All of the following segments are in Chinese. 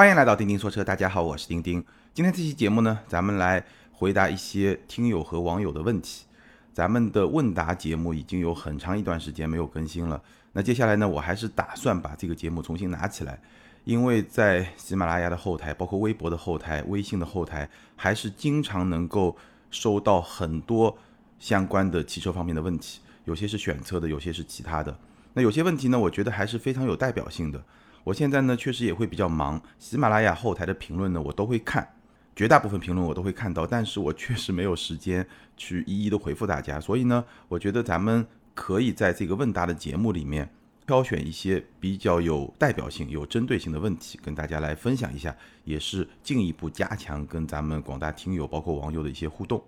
欢迎来到钉钉说车，大家好，我是钉钉。今天这期节目呢，咱们来回答一些听友和网友的问题。咱们的问答节目已经有很长一段时间没有更新了，那接下来呢，我还是打算把这个节目重新拿起来，因为在喜马拉雅的后台，包括微博的后台、微信的后台，还是经常能够收到很多相关的汽车方面的问题，有些是选车的，有些是其他的。那有些问题呢，我觉得还是非常有代表性的。我现在呢，确实也会比较忙，喜马拉雅后台的评论呢，我都会看，绝大部分评论我都会看到，但是我确实没有时间去一一的回复大家，所以呢，我觉得咱们可以在这个问答的节目里面，挑选一些比较有代表性、有针对性的问题，跟大家来分享一下，也是进一步加强跟咱们广大听友包括网友的一些互动。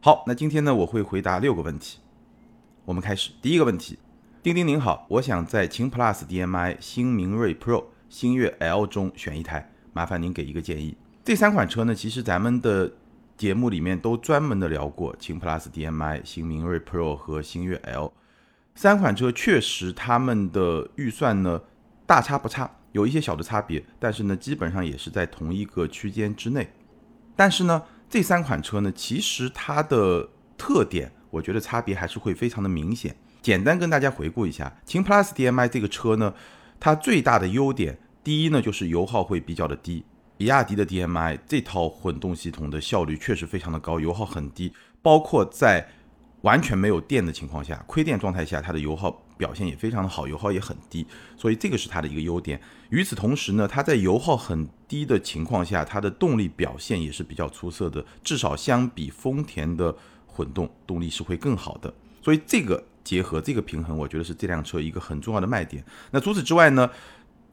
好，那今天呢，我会回答六个问题，我们开始第一个问题。丁丁您好，我想在秦 PLUS DM-i、新明锐 Pro、星越 L 中选一台，麻烦您给一个建议。这三款车呢，其实咱们的节目里面都专门的聊过，秦 PLUS DM-i、新明锐 Pro 和星越 L 三款车，确实他们的预算呢大差不差，有一些小的差别，但是呢基本上也是在同一个区间之内。但是呢这三款车呢，其实它的特点，我觉得差别还是会非常的明显。简单跟大家回顾一下，秦 PLUS DM-i 这个车呢，它最大的优点，第一呢就是油耗会比较的低。比亚迪的 DM-i 这套混动系统的效率确实非常的高，油耗很低，包括在完全没有电的情况下，亏电状态下，它的油耗表现也非常的好，油耗也很低，所以这个是它的一个优点。与此同时呢，它在油耗很低的情况下，它的动力表现也是比较出色的，至少相比丰田的混动动力是会更好的。所以这个。结合这个平衡，我觉得是这辆车一个很重要的卖点。那除此之外呢，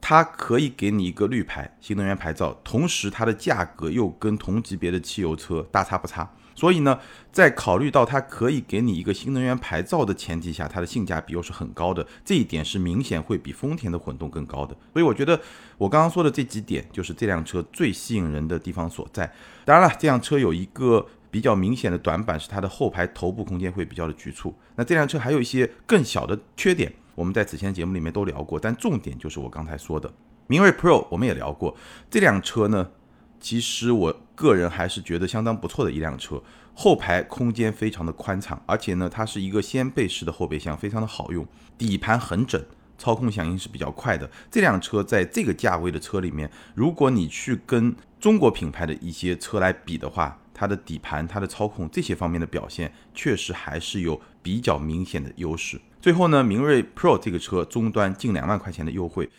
它可以给你一个绿牌新能源牌照，同时它的价格又跟同级别的汽油车大差不差。所以呢，在考虑到它可以给你一个新能源牌照的前提下，它的性价比又是很高的，这一点是明显会比丰田的混动更高的。所以我觉得我刚刚说的这几点，就是这辆车最吸引人的地方所在。当然了，这辆车有一个。比较明显的短板是它的后排头部空间会比较的局促。那这辆车还有一些更小的缺点，我们在此前节目里面都聊过。但重点就是我刚才说的，明锐 Pro 我们也聊过。这辆车呢，其实我个人还是觉得相当不错的一辆车。后排空间非常的宽敞，而且呢，它是一个掀背式的后备箱，非常的好用。底盘很整，操控响应是比较快的。这辆车在这个价位的车里面，如果你去跟中国品牌的一些车来比的话，它的底盘、它的操控这些方面的表现，确实还是有比较明显的优势。最后呢，明锐 Pro 这个车终端近两万块钱的优惠，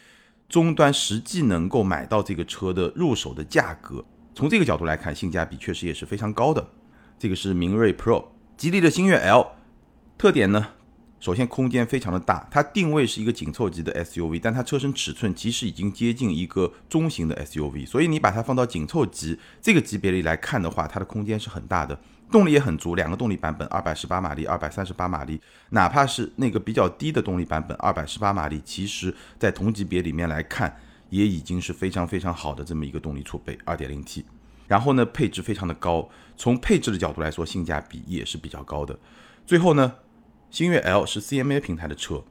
终端实际能够买到这个车的入手的价格，从这个角度来看，性价比确实也是非常高的。这个是明锐 Pro，吉利的星越 L，特点呢？首先，空间非常的大，它定位是一个紧凑级的 SUV，但它车身尺寸其实已经接近一个中型的 SUV，所以你把它放到紧凑级这个级别里来看的话，它的空间是很大的，动力也很足，两个动力版本，二百十八马力，二百三十八马力，哪怕是那个比较低的动力版本，二百十八马力，其实在同级别里面来看，也已经是非常非常好的这么一个动力储备，二点零 T，然后呢，配置非常的高，从配置的角度来说，性价比也是比较高的，最后呢。星越 L 是 CMA 平台的车，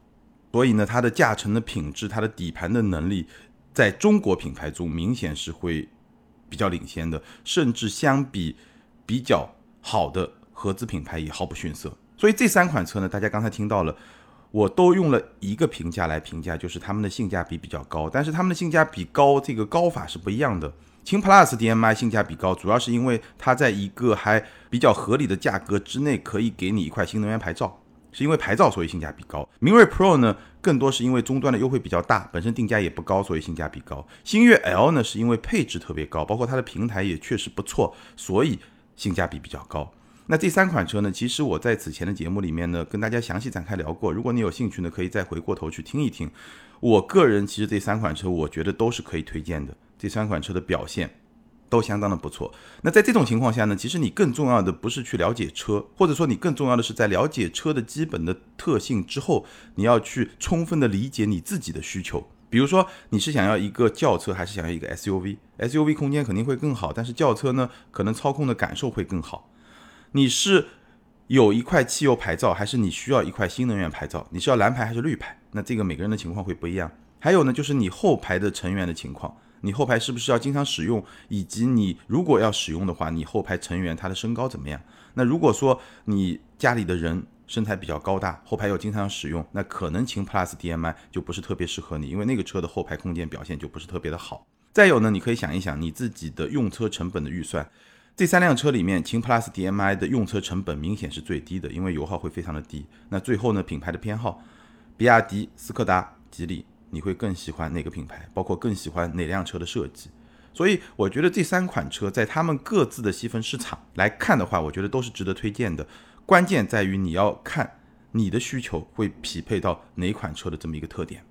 所以呢，它的驾乘的品质、它的底盘的能力，在中国品牌中明显是会比较领先的，甚至相比比较好的合资品牌也毫不逊色。所以这三款车呢，大家刚才听到了，我都用了一个评价来评价，就是它们的性价比比较高。但是它们的性价比高，这个高法是不一样的。秦 PLUS DM-i 性价比高，主要是因为它在一个还比较合理的价格之内，可以给你一块新能源牌照。是因为牌照，所以性价比高。明锐 Pro 呢，更多是因为终端的优惠比较大，本身定价也不高，所以性价比高。星越 L 呢，是因为配置特别高，包括它的平台也确实不错，所以性价比比较高。那这三款车呢，其实我在此前的节目里面呢，跟大家详细展开聊过。如果你有兴趣呢，可以再回过头去听一听。我个人其实这三款车，我觉得都是可以推荐的。这三款车的表现。都相当的不错。那在这种情况下呢，其实你更重要的不是去了解车，或者说你更重要的是在了解车的基本的特性之后，你要去充分的理解你自己的需求。比如说，你是想要一个轿车，还是想要一个 SUV？SUV 空间肯定会更好，但是轿车呢，可能操控的感受会更好。你是有一块汽油牌照，还是你需要一块新能源牌照？你是要蓝牌还是绿牌？那这个每个人的情况会不一样。还有呢，就是你后排的成员的情况。你后排是不是要经常使用？以及你如果要使用的话，你后排成员他的身高怎么样？那如果说你家里的人身材比较高大，后排又经常使用，那可能秦 PLUS DM-i 就不是特别适合你，因为那个车的后排空间表现就不是特别的好。再有呢，你可以想一想你自己的用车成本的预算。这三辆车里面，秦 PLUS DM-i 的用车成本明显是最低的，因为油耗会非常的低。那最后呢，品牌的偏好，比亚迪、斯柯达、吉利，你会更喜欢哪个品牌？包括更喜欢哪辆车的设计？所以我觉得这三款车在他们各自的细分市场来看的话，我觉得都是值得推荐的。关键在于你要看你的需求会匹配到哪款车的这么一个特点。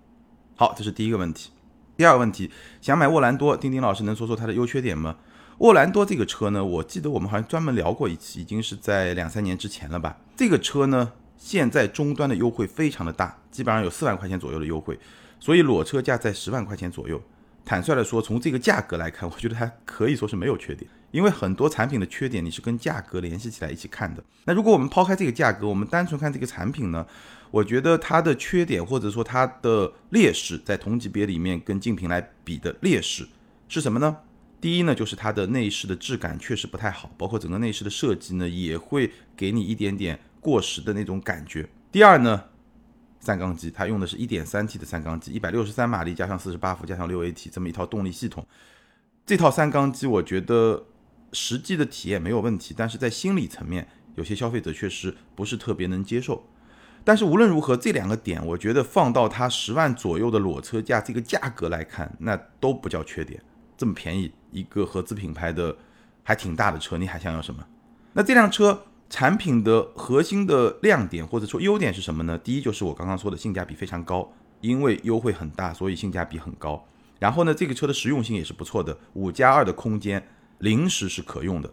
好，这是第一个问题。第二个问题，想买沃兰多，丁丁老师能说说它的优缺点吗？沃兰多这个车呢，我记得我们好像专门聊过一期，已经是在两三年之前了吧。这个车呢，现在终端的优惠非常的大，基本上有四万块钱左右的优惠，所以裸车价在十万块钱左右。坦率的说，从这个价格来看，我觉得它可以说是没有缺点，因为很多产品的缺点你是跟价格联系起来一起看的。那如果我们抛开这个价格，我们单纯看这个产品呢，我觉得它的缺点或者说它的劣势，在同级别里面跟竞品来比的劣势是什么呢？第一呢，就是它的内饰的质感确实不太好，包括整个内饰的设计呢，也会给你一点点过时的那种感觉。第二呢，三缸机，它用的是一点三 T 的三缸机，一百六十三马力加上四十八伏加上六 AT 这么一套动力系统。这套三缸机，我觉得实际的体验没有问题，但是在心理层面，有些消费者确实不是特别能接受。但是无论如何，这两个点，我觉得放到它十万左右的裸车价这个价格来看，那都不叫缺点。这么便宜一个合资品牌的还挺大的车，你还想要什么？那这辆车产品的核心的亮点或者说优点是什么呢？第一就是我刚刚说的性价比非常高，因为优惠很大，所以性价比很高。然后呢，这个车的实用性也是不错的，五加二的空间，临时是可用的，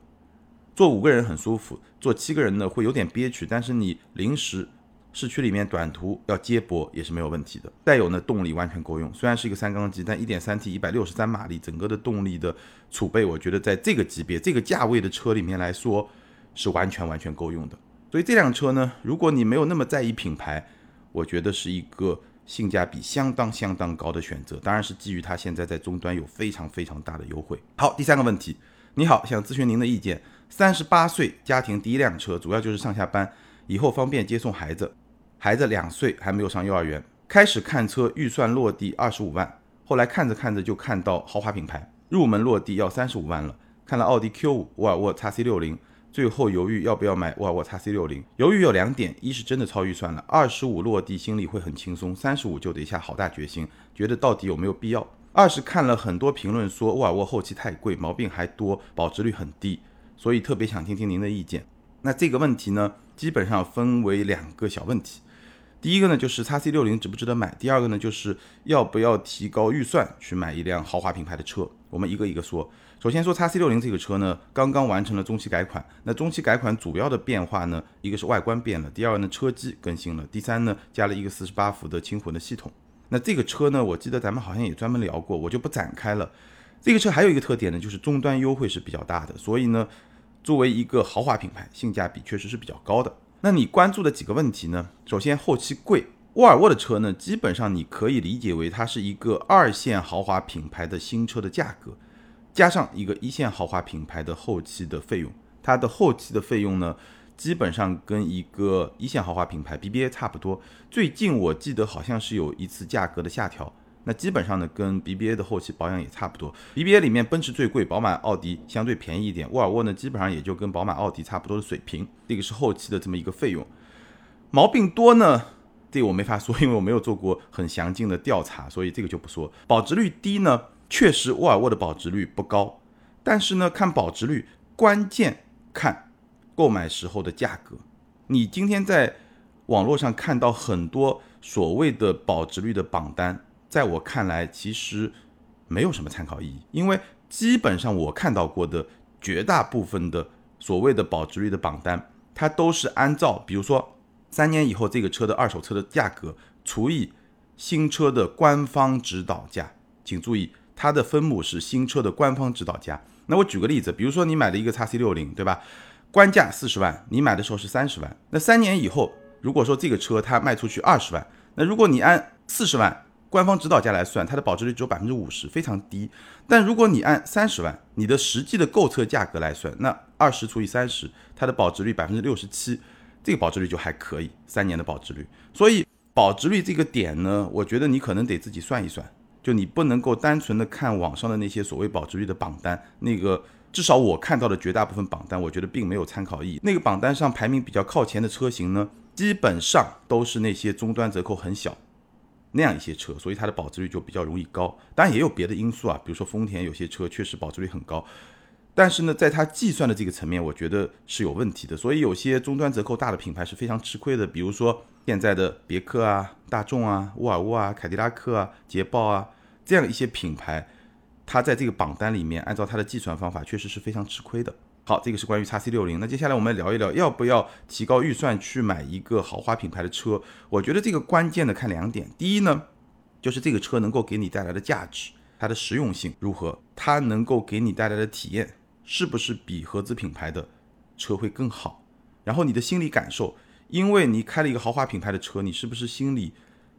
坐五个人很舒服，坐七个人呢会有点憋屈，但是你临时。市区里面短途要接驳也是没有问题的。再有呢，动力完全够用，虽然是一个三缸机，但一点三 T 一百六十三马力，整个的动力的储备，我觉得在这个级别、这个价位的车里面来说，是完全完全够用的。所以这辆车呢，如果你没有那么在意品牌，我觉得是一个性价比相当相当高的选择。当然是基于它现在在终端有非常非常大的优惠。好，第三个问题，你好，想咨询您的意见。三十八岁家庭第一辆车，主要就是上下班，以后方便接送孩子。孩子两岁还没有上幼儿园，开始看车，预算落地二十五万，后来看着看着就看到豪华品牌，入门落地要三十五万了。看了奥迪 Q 五、沃尔沃 x C 六零，最后犹豫要不要买沃尔沃 x C 六零。犹豫有两点，一是真的超预算了，二十五落地心里会很轻松，三十五就得下好大决心，觉得到底有没有必要。二是看了很多评论说沃尔沃后期太贵，毛病还多，保值率很低，所以特别想听听您的意见。那这个问题呢，基本上分为两个小问题。第一个呢，就是叉 C 六零值不值得买？第二个呢，就是要不要提高预算去买一辆豪华品牌的车？我们一个一个说。首先说叉 C 六零这个车呢，刚刚完成了中期改款。那中期改款主要的变化呢，一个是外观变了，第二呢，车机更新了，第三呢，加了一个四十八伏的轻混的系统。那这个车呢，我记得咱们好像也专门聊过，我就不展开了。这个车还有一个特点呢，就是终端优惠是比较大的，所以呢，作为一个豪华品牌，性价比确实是比较高的。那你关注的几个问题呢？首先后期贵，沃尔沃的车呢，基本上你可以理解为它是一个二线豪华品牌的新车的价格，加上一个一线豪华品牌的后期的费用，它的后期的费用呢，基本上跟一个一线豪华品牌 BBA 差不多。最近我记得好像是有一次价格的下调。那基本上呢，跟 BBA 的后期保养也差不多。BBA 里面奔驰最贵，宝马、奥迪相对便宜一点。沃尔沃呢，基本上也就跟宝马、奥迪差不多的水平。这个是后期的这么一个费用。毛病多呢，这我没法说，因为我没有做过很详尽的调查，所以这个就不说。保值率低呢，确实沃尔沃的保值率不高。但是呢，看保值率，关键看购买时候的价格。你今天在网络上看到很多所谓的保值率的榜单。在我看来，其实没有什么参考意义，因为基本上我看到过的绝大部分的所谓的保值率的榜单，它都是按照比如说三年以后这个车的二手车的价格除以新车的官方指导价，请注意它的分母是新车的官方指导价。那我举个例子，比如说你买了一个叉 C 六零，对吧？官价四十万，你买的时候是三十万，那三年以后，如果说这个车它卖出去二十万，那如果你按四十万。官方指导价来算，它的保值率只有百分之五十，非常低。但如果你按三十万，你的实际的购车价格来算，那二十除以三十，它的保值率百分之六十七，这个保值率就还可以，三年的保值率。所以保值率这个点呢，我觉得你可能得自己算一算，就你不能够单纯的看网上的那些所谓保值率的榜单，那个至少我看到的绝大部分榜单，我觉得并没有参考意义。那个榜单上排名比较靠前的车型呢，基本上都是那些终端折扣很小。那样一些车，所以它的保值率就比较容易高。当然也有别的因素啊，比如说丰田有些车确实保值率很高，但是呢，在它计算的这个层面，我觉得是有问题的。所以有些终端折扣大的品牌是非常吃亏的，比如说现在的别克啊、大众啊、沃尔沃啊、凯迪拉克啊、捷豹啊这样一些品牌，它在这个榜单里面按照它的计算方法，确实是非常吃亏的。好，这个是关于叉 C 六零。那接下来我们聊一聊，要不要提高预算去买一个豪华品牌的车？我觉得这个关键的看两点。第一呢，就是这个车能够给你带来的价值，它的实用性如何？它能够给你带来的体验是不是比合资品牌的车会更好？然后你的心理感受，因为你开了一个豪华品牌的车，你是不是心里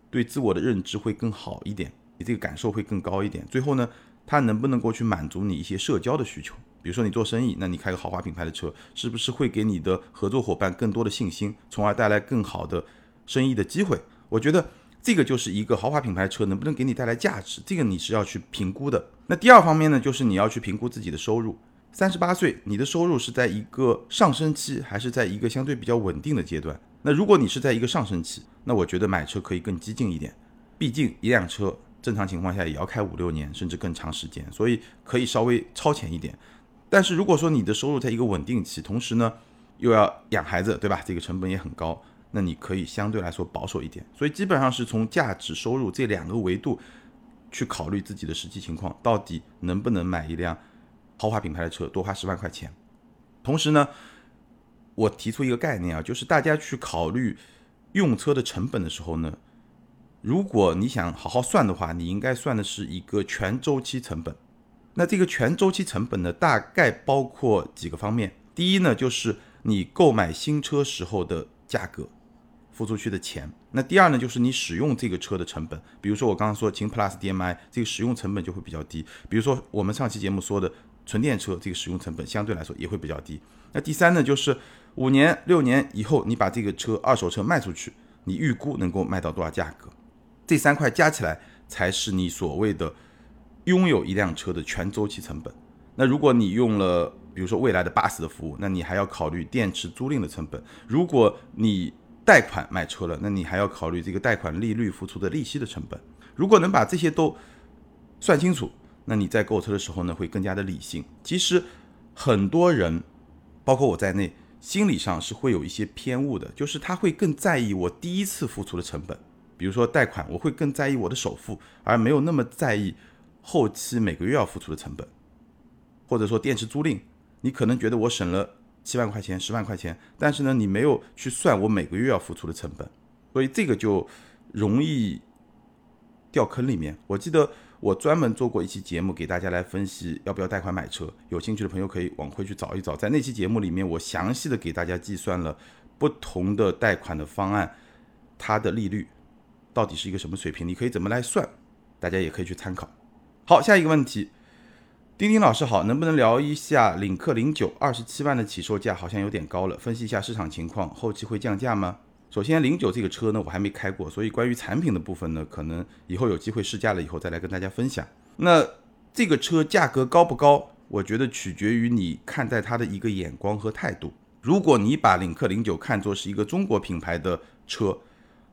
对自我的认知会更好一点？你这个感受会更高一点？最后呢，它能不能够去满足你一些社交的需求？比如说你做生意，那你开个豪华品牌的车，是不是会给你的合作伙伴更多的信心，从而带来更好的生意的机会？我觉得这个就是一个豪华品牌车能不能给你带来价值，这个你是要去评估的。那第二方面呢，就是你要去评估自己的收入。三十八岁，你的收入是在一个上升期，还是在一个相对比较稳定的阶段？那如果你是在一个上升期，那我觉得买车可以更激进一点，毕竟一辆车正常情况下也要开五六年，甚至更长时间，所以可以稍微超前一点。但是如果说你的收入在一个稳定期，同时呢又要养孩子，对吧？这个成本也很高，那你可以相对来说保守一点。所以基本上是从价值、收入这两个维度去考虑自己的实际情况，到底能不能买一辆豪华品牌的车，多花十万块钱。同时呢，我提出一个概念啊，就是大家去考虑用车的成本的时候呢，如果你想好好算的话，你应该算的是一个全周期成本。那这个全周期成本呢，大概包括几个方面。第一呢，就是你购买新车时候的价格，付出去的钱。那第二呢，就是你使用这个车的成本。比如说我刚刚说秦 Plus DM-i 这个使用成本就会比较低。比如说我们上期节目说的纯电车，这个使用成本相对来说也会比较低。那第三呢，就是五年、六年以后你把这个车二手车卖出去，你预估能够卖到多少价格？这三块加起来才是你所谓的。拥有一辆车的全周期成本，那如果你用了，比如说未来的 bus 的服务，那你还要考虑电池租赁的成本。如果你贷款买车了，那你还要考虑这个贷款利率付出的利息的成本。如果能把这些都算清楚，那你在购车的时候呢，会更加的理性。其实很多人，包括我在内，心理上是会有一些偏误的，就是他会更在意我第一次付出的成本，比如说贷款，我会更在意我的首付，而没有那么在意。后期每个月要付出的成本，或者说电池租赁，你可能觉得我省了七万块钱、十万块钱，但是呢，你没有去算我每个月要付出的成本，所以这个就容易掉坑里面。我记得我专门做过一期节目，给大家来分析要不要贷款买车，有兴趣的朋友可以往回去找一找，在那期节目里面，我详细的给大家计算了不同的贷款的方案，它的利率到底是一个什么水平，你可以怎么来算，大家也可以去参考。好，下一个问题，丁丁老师好，能不能聊一下领克零九二十七万的起售价好像有点高了，分析一下市场情况，后期会降价吗？首先，零九这个车呢，我还没开过，所以关于产品的部分呢，可能以后有机会试驾了以后再来跟大家分享。那这个车价格高不高？我觉得取决于你看待它的一个眼光和态度。如果你把领克零九看作是一个中国品牌的车，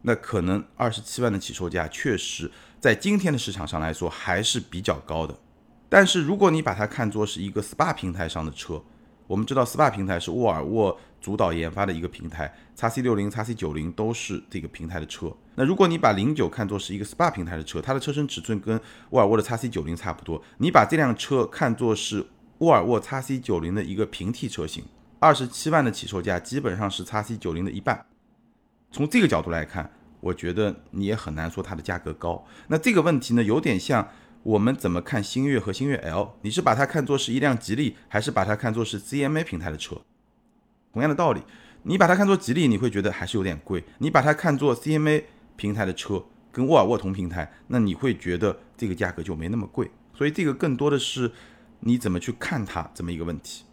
那可能二十七万的起售价确实在今天的市场上来说还是比较高的。但是如果你把它看作是一个 SPA 平台上的车，我们知道 SPA 平台是沃尔沃主导研发的一个平台，x C 六零、x C 九零都是这个平台的车。那如果你把零九看作是一个 SPA 平台的车，它的车身尺寸跟沃尔沃的 x C 九零差不多，你把这辆车看作是沃尔沃 x C 九零的一个平替车型，二十七万的起售价基本上是 x C 九零的一半。从这个角度来看，我觉得你也很难说它的价格高。那这个问题呢，有点像我们怎么看星越和星越 L？你是把它看作是一辆吉利，还是把它看作是 CMA 平台的车？同样的道理，你把它看作吉利，你会觉得还是有点贵；你把它看作 CMA 平台的车，跟沃尔沃同平台，那你会觉得这个价格就没那么贵。所以这个更多的是你怎么去看它这么一个问题。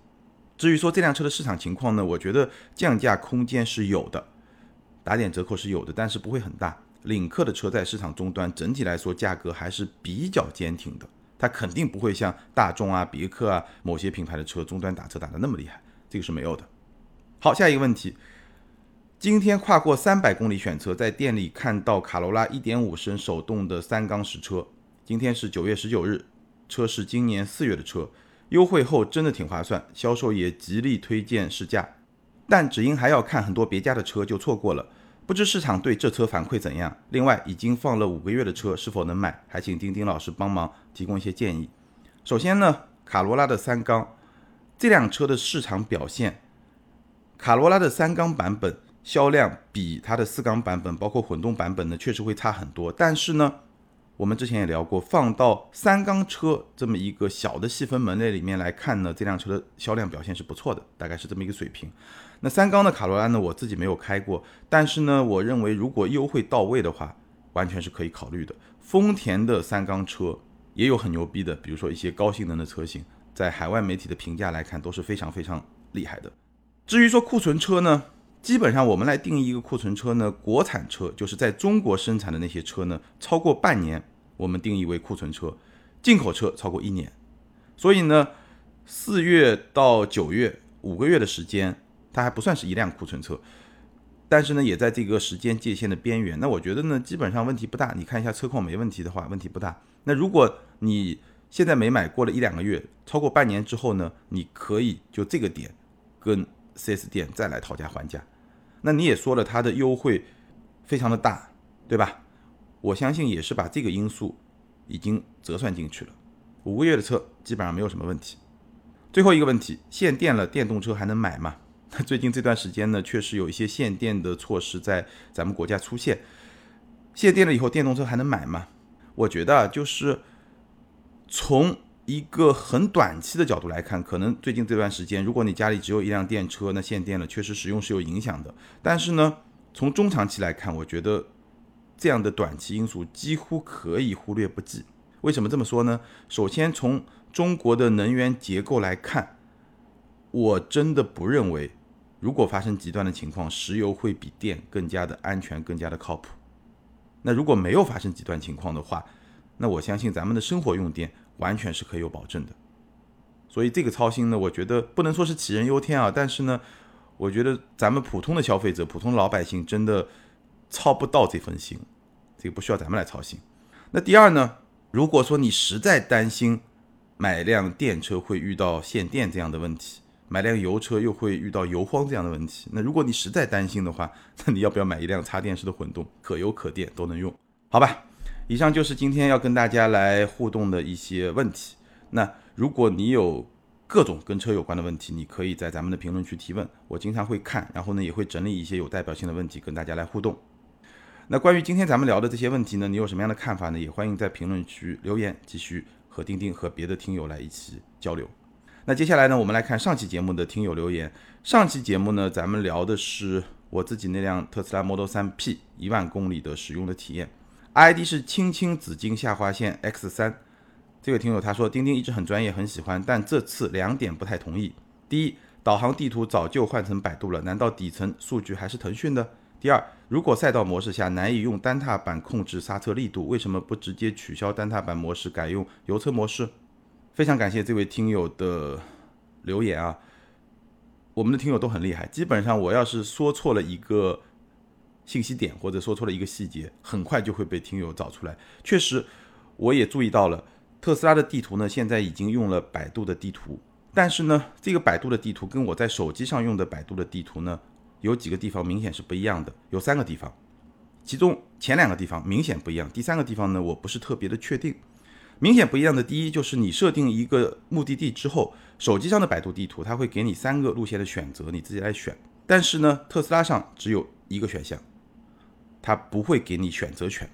至于说这辆车的市场情况呢，我觉得降价空间是有的，打点折扣是有的，但是不会很大。领克的车在市场终端整体来说价格还是比较坚挺的，它肯定不会像大众啊、别克啊某些品牌的车终端打车打的那么厉害，这个是没有的。好，下一个问题，今天跨过三百公里选车，在店里看到卡罗拉1.5升手动的三缸实车，今天是九月十九日，车是今年四月的车，优惠后真的挺划算，销售也极力推荐试驾，但只因还要看很多别家的车就错过了。不知市场对这车反馈怎样？另外，已经放了五个月的车是否能买？还请丁丁老师帮忙提供一些建议。首先呢，卡罗拉的三缸这辆车的市场表现，卡罗拉的三缸版本销量比它的四缸版本，包括混动版本呢，确实会差很多。但是呢，我们之前也聊过，放到三缸车这么一个小的细分门类里面来看呢，这辆车的销量表现是不错的，大概是这么一个水平。那三缸的卡罗拉呢？我自己没有开过，但是呢，我认为如果优惠到位的话，完全是可以考虑的。丰田的三缸车也有很牛逼的，比如说一些高性能的车型，在海外媒体的评价来看都是非常非常厉害的。至于说库存车呢，基本上我们来定义一个库存车呢，国产车就是在中国生产的那些车呢，超过半年我们定义为库存车，进口车超过一年。所以呢，四月到九月五个月的时间。它还不算是一辆库存车，但是呢，也在这个时间界限的边缘。那我觉得呢，基本上问题不大。你看一下车况没问题的话，问题不大。那如果你现在没买，过了一两个月，超过半年之后呢，你可以就这个点跟 4S 店再来讨价还价。那你也说了，它的优惠非常的大，对吧？我相信也是把这个因素已经折算进去了。五个月的车基本上没有什么问题。最后一个问题，限电了，电动车还能买吗？最近这段时间呢，确实有一些限电的措施在咱们国家出现。限电了以后，电动车还能买吗？我觉得就是从一个很短期的角度来看，可能最近这段时间，如果你家里只有一辆电车，那限电了确实使用是有影响的。但是呢，从中长期来看，我觉得这样的短期因素几乎可以忽略不计。为什么这么说呢？首先从中国的能源结构来看，我真的不认为。如果发生极端的情况，石油会比电更加的安全，更加的靠谱。那如果没有发生极端情况的话，那我相信咱们的生活用电完全是可以有保证的。所以这个操心呢，我觉得不能说是杞人忧天啊，但是呢，我觉得咱们普通的消费者、普通老百姓真的操不到这份心，这个不需要咱们来操心。那第二呢，如果说你实在担心买辆电车会遇到限电这样的问题，买辆油车又会遇到油荒这样的问题。那如果你实在担心的话，那你要不要买一辆插电式的混动，可油可电都能用？好吧，以上就是今天要跟大家来互动的一些问题。那如果你有各种跟车有关的问题，你可以在咱们的评论区提问，我经常会看，然后呢也会整理一些有代表性的问题跟大家来互动。那关于今天咱们聊的这些问题呢，你有什么样的看法呢？也欢迎在评论区留言，继续和钉钉和别的听友来一起交流。那接下来呢，我们来看上期节目的听友留言。上期节目呢，咱们聊的是我自己那辆特斯拉 Model 3 P 一万公里的使用的体验，ID 是青青紫金下划线 X 三。这位听友他说，钉钉一直很专业，很喜欢，但这次两点不太同意。第一，导航地图早就换成百度了，难道底层数据还是腾讯的？第二，如果赛道模式下难以用单踏板控制刹车力度，为什么不直接取消单踏板模式，改用油车模式？非常感谢这位听友的留言啊！我们的听友都很厉害，基本上我要是说错了一个信息点，或者说错了一个细节，很快就会被听友找出来。确实，我也注意到了，特斯拉的地图呢，现在已经用了百度的地图，但是呢，这个百度的地图跟我在手机上用的百度的地图呢，有几个地方明显是不一样的，有三个地方，其中前两个地方明显不一样，第三个地方呢，我不是特别的确定。明显不一样的第一就是你设定一个目的地之后，手机上的百度地图它会给你三个路线的选择，你自己来选。但是呢，特斯拉上只有一个选项，它不会给你选择权。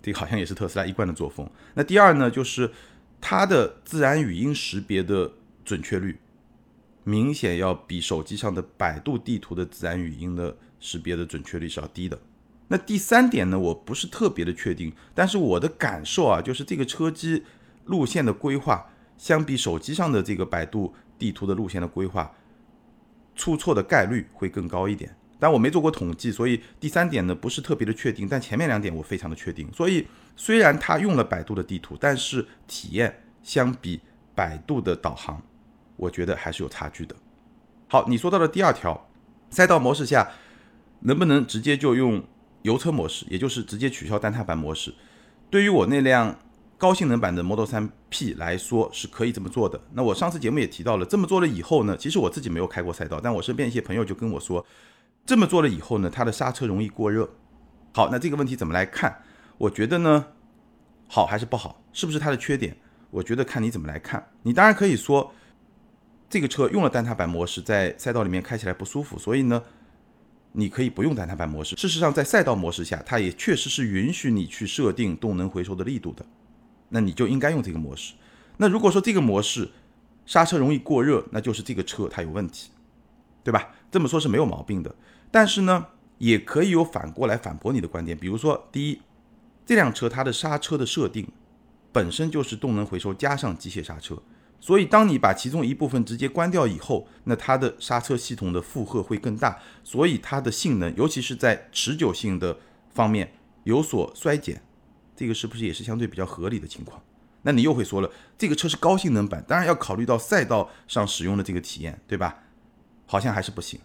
这好像也是特斯拉一贯的作风。那第二呢，就是它的自然语音识别的准确率，明显要比手机上的百度地图的自然语音的识别的准确率是要低的。那第三点呢，我不是特别的确定，但是我的感受啊，就是这个车机路线的规划，相比手机上的这个百度地图的路线的规划，出错的概率会更高一点。但我没做过统计，所以第三点呢不是特别的确定。但前面两点我非常的确定。所以虽然它用了百度的地图，但是体验相比百度的导航，我觉得还是有差距的。好，你说到的第二条，赛道模式下能不能直接就用油车模式，也就是直接取消单踏板模式？对于我那辆高性能版的 Model 3 P 来说是可以这么做的。那我上次节目也提到了，这么做了以后呢，其实我自己没有开过赛道，但我身边一些朋友就跟我说。这么做了以后呢，它的刹车容易过热。好，那这个问题怎么来看？我觉得呢，好还是不好？是不是它的缺点？我觉得看你怎么来看。你当然可以说，这个车用了单踏板模式，在赛道里面开起来不舒服，所以呢，你可以不用单踏板模式。事实上，在赛道模式下，它也确实是允许你去设定动能回收的力度的。那你就应该用这个模式。那如果说这个模式刹车容易过热，那就是这个车它有问题，对吧？这么说是没有毛病的。但是呢，也可以有反过来反驳你的观点。比如说，第一，这辆车它的刹车的设定本身就是动能回收加上机械刹车，所以当你把其中一部分直接关掉以后，那它的刹车系统的负荷会更大，所以它的性能，尤其是在持久性的方面有所衰减。这个是不是也是相对比较合理的情况？那你又会说了，这个车是高性能版，当然要考虑到赛道上使用的这个体验，对吧？好像还是不行。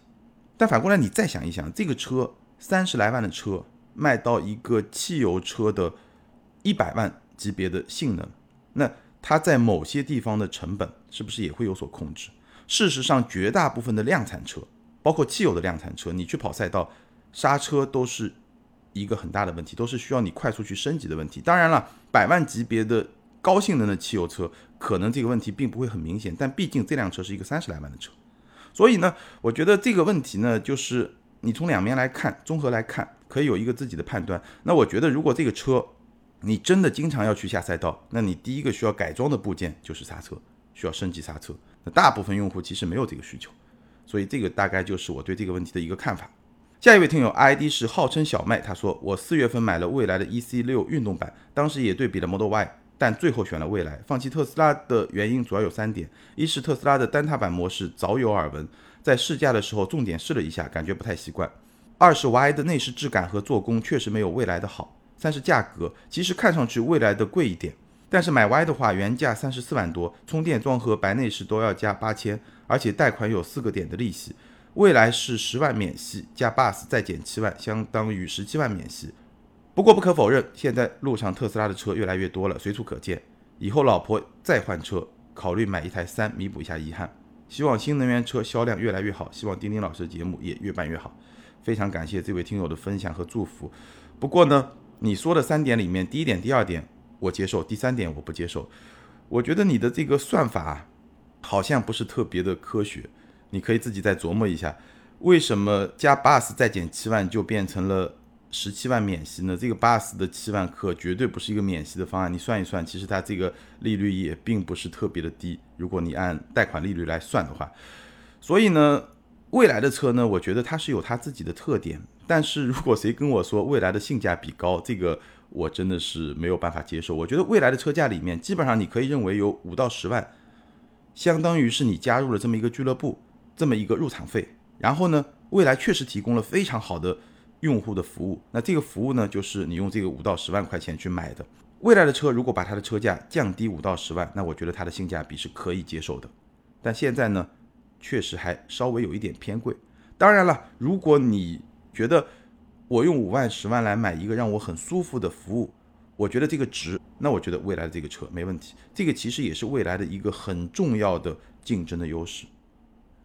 但反过来，你再想一想，这个车三十来万的车卖到一个汽油车的一百万级别的性能，那它在某些地方的成本是不是也会有所控制？事实上，绝大部分的量产车，包括汽油的量产车，你去跑赛道，刹车都是一个很大的问题，都是需要你快速去升级的问题。当然了，百万级别的高性能的汽油车，可能这个问题并不会很明显，但毕竟这辆车是一个三十来万的车。所以呢，我觉得这个问题呢，就是你从两面来看，综合来看，可以有一个自己的判断。那我觉得，如果这个车你真的经常要去下赛道，那你第一个需要改装的部件就是刹车，需要升级刹车。那大部分用户其实没有这个需求，所以这个大概就是我对这个问题的一个看法。下一位听友 ID 是号称小麦，他说我四月份买了蔚来的 EC 六运动版，当时也对比了 Model Y。但最后选了蔚来，放弃特斯拉的原因主要有三点：一是特斯拉的单踏板模式早有耳闻，在试驾的时候重点试了一下，感觉不太习惯；二是 Y 的内饰质感和做工确实没有蔚来的好；三是价格，其实看上去蔚来的贵一点，但是买 Y 的话原价三十四万多，充电桩和白内饰都要加八千，而且贷款有四个点的利息；蔚来是十万免息加 Bus 再减七万，相当于十七万免息。不过不可否认，现在路上特斯拉的车越来越多了，随处可见。以后老婆再换车，考虑买一台三，弥补一下遗憾。希望新能源车销量越来越好，希望丁丁老师的节目也越办越好。非常感谢这位听友的分享和祝福。不过呢，你说的三点里面，第一点、第二点我接受，第三点我不接受。我觉得你的这个算法好像不是特别的科学，你可以自己再琢磨一下，为什么加 bus 再减七万就变成了？十七万免息呢？这个 bus 的七万克绝对不是一个免息的方案。你算一算，其实它这个利率也并不是特别的低。如果你按贷款利率来算的话，所以呢，未来的车呢，我觉得它是有它自己的特点。但是如果谁跟我说未来的性价比高，这个我真的是没有办法接受。我觉得未来的车价里面，基本上你可以认为有五到十万，相当于是你加入了这么一个俱乐部，这么一个入场费。然后呢，未来确实提供了非常好的。用户的服务，那这个服务呢，就是你用这个五到十万块钱去买的。未来的车，如果把它的车价降低五到十万，那我觉得它的性价比是可以接受的。但现在呢，确实还稍微有一点偏贵。当然了，如果你觉得我用五万、十万来买一个让我很舒服的服务，我觉得这个值，那我觉得未来的这个车没问题。这个其实也是未来的一个很重要的竞争的优势。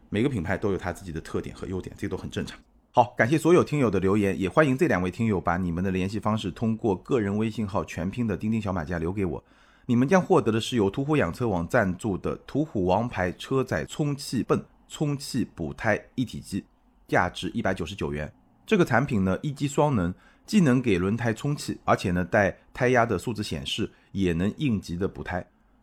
每个品牌都有它自己的特点和优点，这都很正常。好，感谢所有听友的留言，也欢迎这两位听友把你们的联系方式通过个人微信号全拼的钉钉小马甲留给我，你们将获得的是由途虎养车网赞助的途虎王牌车载充气泵充气补胎一体机，价值一百九十九元。这个产品呢一机双能，既能给轮胎充气，而且呢带胎压的数字显示，也能应急的补胎。